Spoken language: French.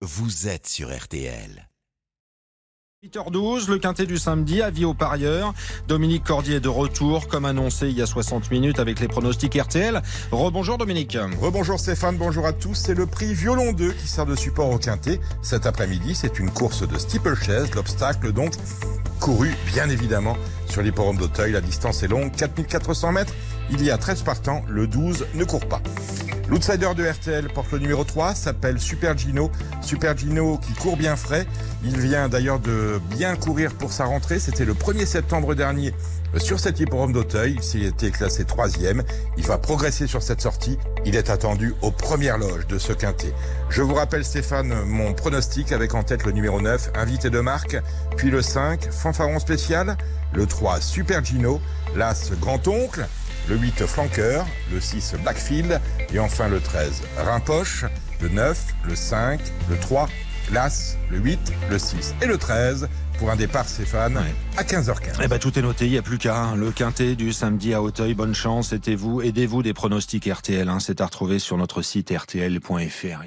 vous êtes sur RTL. 8h12, le quintet du samedi, avis aux parieurs. Dominique Cordier est de retour, comme annoncé il y a 60 minutes avec les pronostics RTL. Rebonjour Dominique. Rebonjour Stéphane, bonjour à tous. C'est le prix Violon 2 qui sert de support au quintet. Cet après-midi, c'est une course de steeplechase, l'obstacle donc couru bien évidemment sur l'hipporome d'Auteuil. La distance est longue, 4400 mètres. Il y a 13 partants, le 12 ne court pas. L'outsider de RTL porte le numéro 3, s'appelle Super Gino. Super Gino qui court bien frais. Il vient d'ailleurs de bien courir pour sa rentrée. C'était le 1er septembre dernier sur cet hippodrome d'Auteuil. Il a été classé troisième. Il va progresser sur cette sortie. Il est attendu aux premières loges de ce quintet. Je vous rappelle Stéphane mon pronostic avec en tête le numéro 9, invité de marque, puis le 5, fanfaron spécial, le 3, Super Gino, l'As grand-oncle, le 8 flanqueur, le 6 backfield et enfin le 13 rimpoche, le 9, le 5, le 3, l'As, le 8, le 6 et le 13 pour un départ Stéphane Ouais. à 15h15. Eh ben, tout est noté, il n'y a plus qu'à. hein. Le quintet du samedi à Auteuil, bonne chance, aidez-vous, aidez-vous des pronostics RTL. hein. C'est à retrouver sur notre site rtl.fr.